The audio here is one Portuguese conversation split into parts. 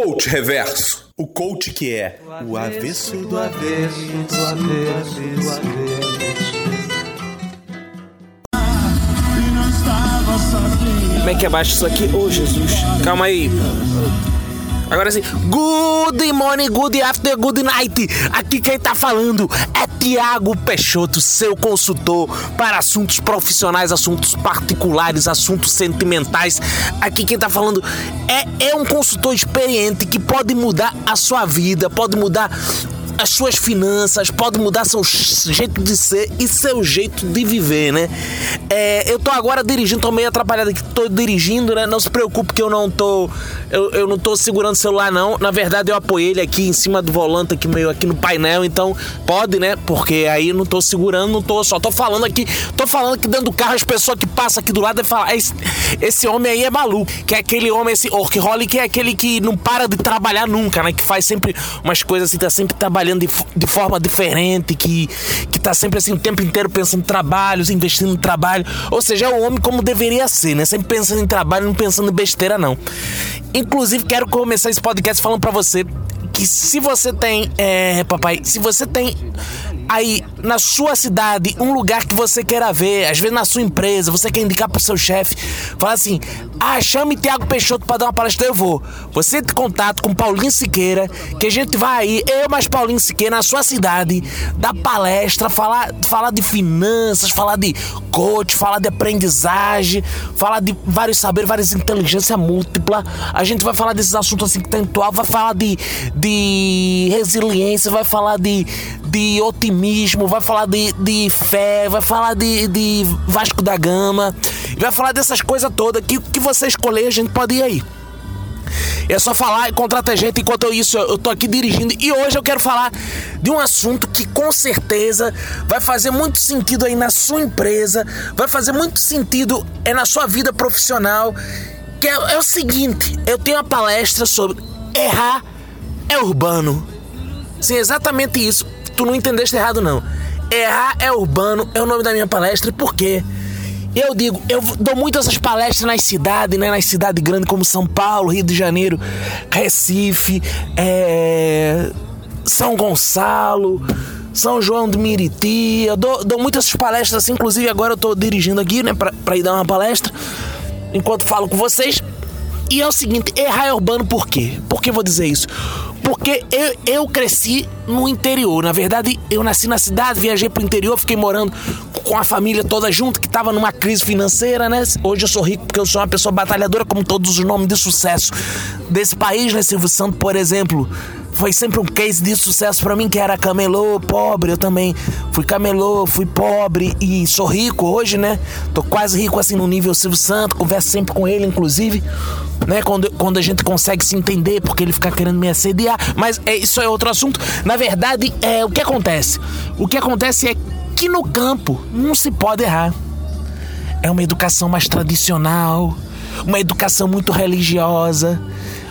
Coach Reverso. O coach que é o avesso do avesso, do avesso, do avesso. Como é que abaixa isso aqui? Ô, oh, Jesus. Calma aí. Agora sim. Good morning, good after, good night. Aqui quem tá falando é Tiago Peixoto, seu consultor para assuntos profissionais, assuntos particulares, assuntos sentimentais. Aqui quem tá falando é, é um consultor experiente que pode mudar a sua vida, pode mudar as suas finanças, pode mudar seu jeito de ser e seu jeito de viver, né? É, eu tô agora dirigindo, tô meio atrapalhado aqui, tô dirigindo, né? Não se preocupe que eu não tô. Eu, eu não tô segurando o celular, não. Na verdade, eu apoiei ele aqui em cima do volante, aqui meio aqui no painel, então pode, né? Porque aí não tô segurando, não tô. Só tô falando aqui. Tô falando aqui dentro do carro, as pessoas que passam aqui do lado falam: ah, esse, esse homem aí é maluco. Que é aquele homem, esse workaholic, é aquele que não para de trabalhar nunca, né? Que faz sempre umas coisas assim, tá sempre trabalhando trabalhando de, de forma diferente, que, que tá sempre assim o tempo inteiro pensando em trabalhos, investindo em trabalho. Ou seja, é o homem como deveria ser, né? Sempre pensando em trabalho, não pensando em besteira, não. Inclusive, quero começar esse podcast falando para você que se você tem, é, papai, se você tem aí na sua cidade um lugar que você queira ver, às vezes na sua empresa, você quer indicar pro seu chefe, fala assim: ah, chame Tiago Peixoto para dar uma palestra, eu vou. Você tem contato com Paulinho Siqueira, que a gente vai aí, eu mais Paulinho Siqueira, na sua cidade, dar palestra, falar, falar de finanças, falar de coach, falar de aprendizagem, falar de vários saberes, várias inteligência múltipla. A gente vai falar desses assuntos assim que tem atual, vai falar de, de resiliência, vai falar de, de otimismo, vai falar de, de fé, vai falar de, de Vasco da Gama, vai falar dessas coisas todas que, que você escolher, a gente pode ir aí. É só falar e contratar gente enquanto eu, isso eu tô aqui dirigindo. E hoje eu quero falar de um assunto que com certeza vai fazer muito sentido aí na sua empresa, vai fazer muito sentido é na sua vida profissional. Que é, é o seguinte: eu tenho uma palestra sobre errar é urbano. Sim, exatamente isso. Tu não entendeste errado, não. Errar é urbano é o nome da minha palestra. Por quê? Eu digo, eu dou muito essas palestras nas cidades, né? Nas cidades grandes como São Paulo, Rio de Janeiro, Recife, é... São Gonçalo, São João do Miriti. Eu dou, dou muito essas palestras assim, inclusive agora eu tô dirigindo aqui, né? Pra, pra ir dar uma palestra enquanto falo com vocês. E é o seguinte, errar é urbano por quê? Por que vou dizer isso? Porque eu, eu cresci no interior. Na verdade, eu nasci na cidade, viajei pro interior, fiquei morando com a família toda junto, que tava numa crise financeira, né? Hoje eu sou rico porque eu sou uma pessoa batalhadora, como todos os nomes de sucesso desse país, né? Silvio Santos, por exemplo, foi sempre um case de sucesso para mim, que era camelô, pobre. Eu também fui camelô, fui pobre e sou rico hoje, né? Tô quase rico assim no nível Silvio Santos, converso sempre com ele, inclusive, né? Quando, quando a gente consegue se entender, porque ele fica querendo me assediar. Mas é, isso é outro assunto. Na verdade, é o que acontece. O que acontece é que no campo não se pode errar. É uma educação mais tradicional, uma educação muito religiosa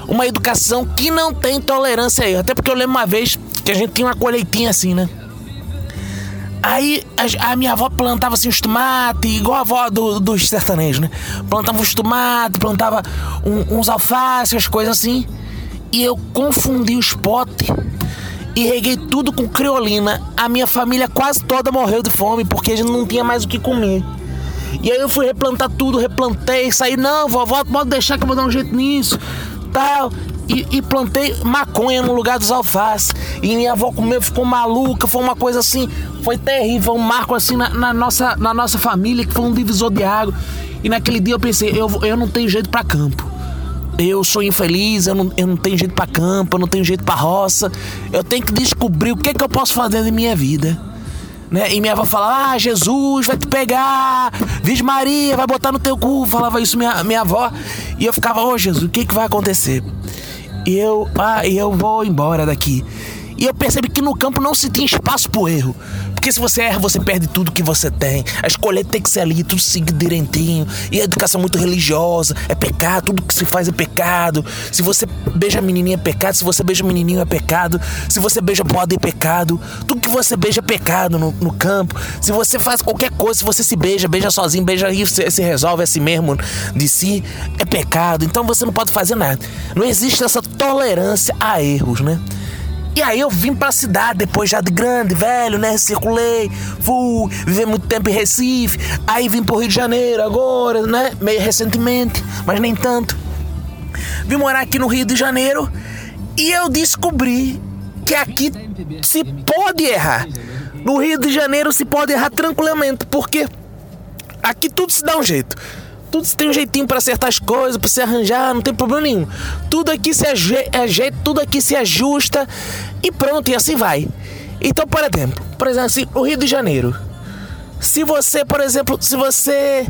uma educação que não tem tolerância a erro. Até porque eu lembro uma vez que a gente tinha uma colheitinha assim, né? Aí a, a, minha avó plantava assim os tomates, igual a avó do, dos sertanejos, né? Plantava os tomates, plantava um, uns alfaces, as coisas assim. E eu confundi os potes e reguei tudo com criolina. A minha família quase toda morreu de fome porque a gente não tinha mais o que comer. E aí eu fui replantar tudo, replantei, saí, não, vovó, pode deixar que eu vou dar um jeito nisso tal. E, e, plantei maconha no lugar dos alfaces. E minha avó comeu, ficou maluca, foi uma coisa assim, foi terrível, um marco assim na, na, nossa, na nossa família, que foi um divisor de água. E naquele dia eu pensei, eu, eu não tenho jeito para campo. Eu sou infeliz, eu não, eu não tenho jeito para campo, eu não tenho jeito para roça. Eu tenho que descobrir o que, é que eu posso fazer na minha vida. Né? E minha avó falava, ah, Jesus vai te pegar, Virgem Maria vai botar no teu cu, falava isso minha, minha avó. E eu ficava, ô oh, Jesus, o que, que vai acontecer? E eu, ah, eu vou embora daqui. E eu percebi que no campo não se tinha espaço pro erro. Porque se você erra, você perde tudo que você tem. A escolha tem que ser ali, tudo seguido direitinho. E a educação muito religiosa, é pecado, tudo que se faz é pecado. Se você beija menininha é pecado, se você beija menininho é pecado. Se você beija poda é pecado. Tudo que você beija é pecado no, no campo. Se você faz qualquer coisa, se você se beija, beija sozinho, beija aí, se, se resolve assim mesmo de si, é pecado. Então você não pode fazer nada. Não existe essa tolerância a erros, né? E aí eu vim pra cidade depois já de grande, velho, né? Circulei, fui, vivi muito tempo em Recife, aí vim pro Rio de Janeiro agora, né? Meio recentemente, mas nem tanto. Vim morar aqui no Rio de Janeiro e eu descobri que aqui se pode errar. No Rio de Janeiro se pode errar tranquilamente, porque aqui tudo se dá um jeito. Tudo tem um jeitinho para acertar as coisas, para se arranjar, não tem problema nenhum. Tudo aqui se ajeita, tudo aqui se ajusta e pronto, e assim vai. Então, por exemplo, por exemplo, assim, o Rio de Janeiro. Se você, por exemplo, se você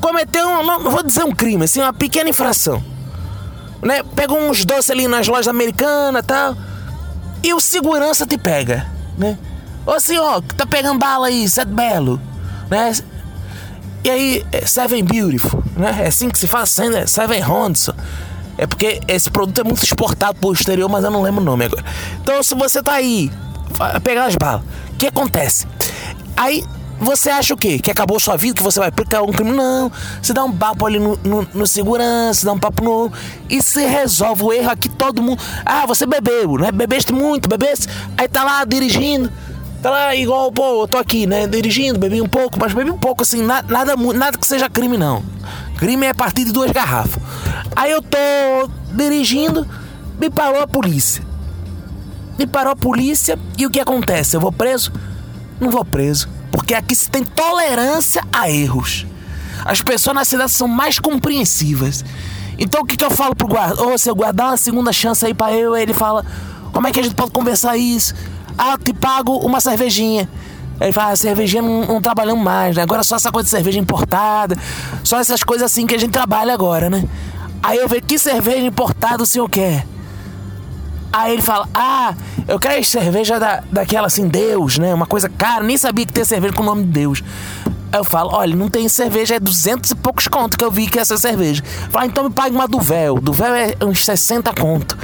cometeu, um, não vou dizer um crime, assim, uma pequena infração, né? Pega uns doces ali nas lojas americanas, tal, e o segurança te pega, né? Ô senhor, tá pegando bala aí, Sete Belo, né? E aí, é Seven Beautiful, né? É assim que se fala, Seven Honson. É porque esse produto é muito exportado pro exterior, mas eu não lembro o nome agora. Então, se você tá aí, pegar as balas, o que acontece? Aí, você acha o quê? Que acabou sua vida, que você vai aplicar um crime? Não. Você dá um papo ali no, no, no segurança, dá um papo no. E se resolve o erro aqui, todo mundo. Ah, você bebeu, né? Bebeste muito, bebeste. Aí tá lá dirigindo. Tá lá igual, pô, eu tô aqui, né, dirigindo, bebi um pouco, mas bebi um pouco, assim, na, nada, nada que seja crime, não. Crime é a partir de duas garrafas. Aí eu tô dirigindo, me parou a polícia. Me parou a polícia e o que acontece? Eu vou preso? Não vou preso. Porque aqui se tem tolerância a erros. As pessoas na cidade são mais compreensivas. Então o que, que eu falo pro guarda? Ô, oh, seu guarda, dá uma segunda chance aí pra eu. Aí ele fala: Como é que a gente pode conversar isso? Ah, te pago uma cervejinha. Ele fala, ah, cervejinha não, não trabalhamos mais, né? Agora só essa coisa de cerveja importada, só essas coisas assim que a gente trabalha agora, né? Aí eu vejo que cerveja importada o senhor quer? Aí ele fala, ah, eu quero cerveja da, daquela assim, Deus, né? Uma coisa cara, nem sabia que tem cerveja com o nome de Deus. Aí eu falo, olha, não tem cerveja, é duzentos e poucos conto que eu vi que é essa cerveja. Fala, então me pague uma. Do véu é uns 60 conto.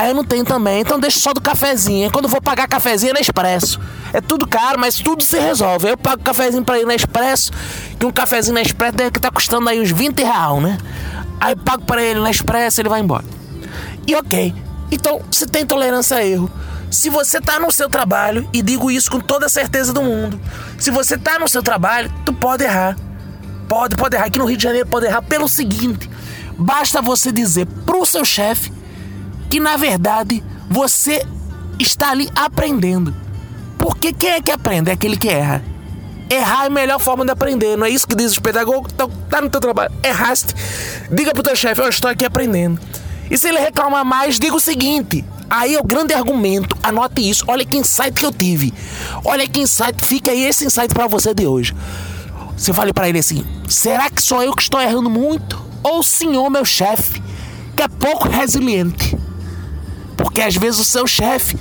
Aí eu não tenho também, então deixa só do cafezinho. Quando eu vou pagar cafezinho é na Expresso. É tudo caro, mas tudo se resolve. Eu pago cafezinho pra ir na Expresso, que um cafezinho na Expresso deve que tá custando aí uns 20 real, né? Aí eu pago pra ele na Expresso, ele vai embora. E ok. Então, se tem tolerância a erro. Se você tá no seu trabalho, e digo isso com toda a certeza do mundo, se você tá no seu trabalho, tu pode errar. Pode, pode errar. Aqui no Rio de Janeiro pode errar pelo seguinte: basta você dizer pro seu chefe que na verdade você está ali aprendendo. Porque quem é que aprende? É aquele que erra. Errar é a melhor forma de aprender, não é isso que diz os pedagogos? Então, tá no teu trabalho, erraste. Diga pro teu chefe, eu estou aqui aprendendo. E se ele reclamar mais, diga o seguinte: Aí é o grande argumento, anote isso. Olha que insight que eu tive. Olha que insight, fica aí esse insight para você de hoje. Você fale para ele assim: será que sou eu que estou errando muito? Ou o senhor, meu chefe, que é pouco resiliente? Porque às vezes o seu chefe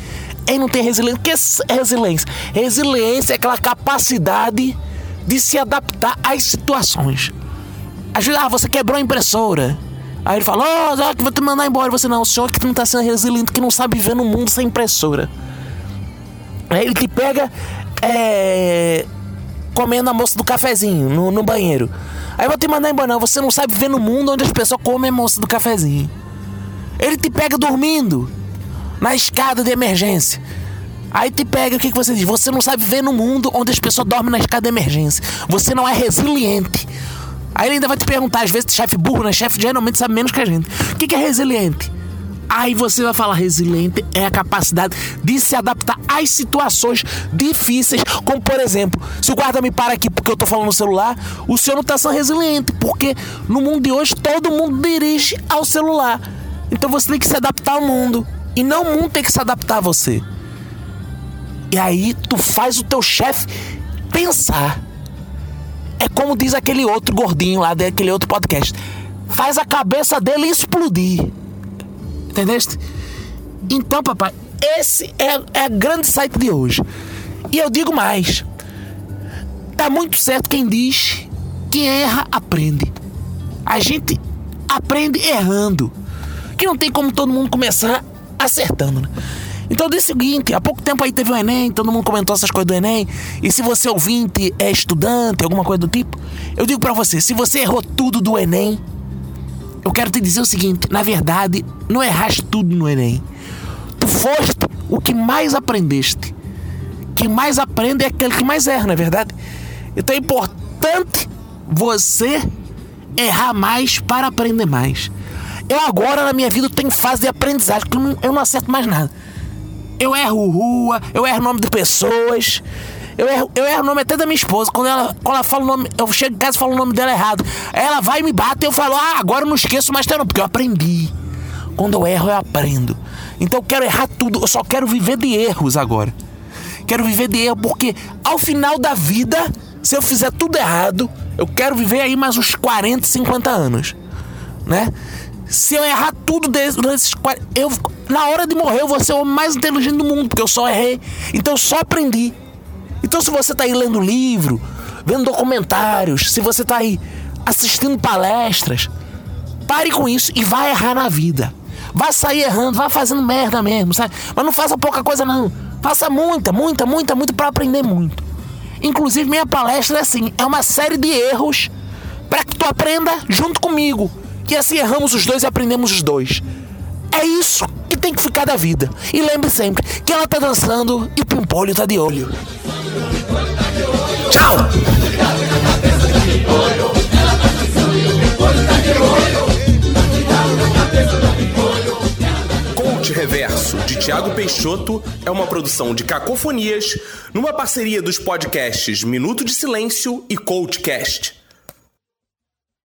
ele não tem resiliência. O que é resiliência? Resiliência é aquela capacidade de se adaptar às situações. Às vezes, ah, você quebrou a impressora. Aí ele fala, oh, que vou te mandar embora. Você não, o senhor que não está sendo resiliente, que não sabe viver no mundo sem impressora. Aí ele te pega é, comendo a moça do cafezinho no, no banheiro. Aí eu vou te mandar embora, não. Você não sabe viver no mundo onde as pessoas comem a moça do cafezinho. Ele te pega dormindo na escada de emergência. Aí te pega, o que, que você diz? Você não sabe viver no mundo onde as pessoas dormem na escada de emergência. Você não é resiliente. Aí ele ainda vai te perguntar, às vezes, chefe burro, né? Chefe geralmente sabe menos que a gente. O que, que é resiliente? Aí você vai falar, resiliente é a capacidade de se adaptar às situações difíceis, como por exemplo, se o guarda me para aqui porque eu tô falando no celular, o senhor não tá sendo resiliente, porque no mundo de hoje todo mundo dirige ao celular. Então você tem que se adaptar ao mundo. E não o mundo tem que se adaptar a você. E aí tu faz o teu chefe pensar. É como diz aquele outro gordinho lá daquele outro podcast. Faz a cabeça dele explodir. Entendeste? Então, papai, esse é, é a grande site de hoje. E eu digo mais. Tá muito certo quem diz quem erra aprende. A gente aprende errando. Que não tem como todo mundo começar acertando, né? Então eu disse o seguinte, há pouco tempo aí teve o Enem, todo mundo comentou essas coisas do Enem, e se você ouvinte é estudante, alguma coisa do tipo, eu digo para você, se você errou tudo do Enem, eu quero te dizer o seguinte, na verdade, não erraste tudo no Enem. Tu foste o que mais aprendeste. Quem mais aprende é aquele que mais erra, não é verdade? Então é importante você errar mais para aprender mais. Eu agora na minha vida tenho fase de aprendizagem, que eu não, eu não acerto mais nada. Eu erro rua, eu erro nome de pessoas. Eu erro, eu erro o nome até da minha esposa. Quando ela, quando ela fala o nome, eu chego em casa e falo o nome dela errado. Ela vai e me bate e eu falo, ah, agora eu não esqueço mais teu porque eu aprendi. Quando eu erro, eu aprendo. Então eu quero errar tudo, eu só quero viver de erros agora. Quero viver de erro, porque ao final da vida, se eu fizer tudo errado, eu quero viver aí mais uns 40, 50 anos. Né? Se eu errar tudo desses eu na hora de morrer eu vou ser o mais inteligente do mundo, porque eu só errei. Então eu só aprendi. Então se você está aí lendo livro, vendo documentários, se você está aí assistindo palestras, pare com isso e vai errar na vida. Vai sair errando, vai fazendo merda mesmo, sabe? Mas não faça pouca coisa não. Faça muita, muita, muita, muito para aprender muito. Inclusive minha palestra é assim, é uma série de erros para que tu aprenda junto comigo. Que assim erramos os dois e aprendemos os dois. É isso que tem que ficar da vida. E lembre sempre que ela tá dançando e o pimpolho tá de olho. Tchau! Coach Reverso, de Tiago Peixoto, é uma produção de Cacofonias, numa parceria dos podcasts Minuto de Silêncio e Coachcast.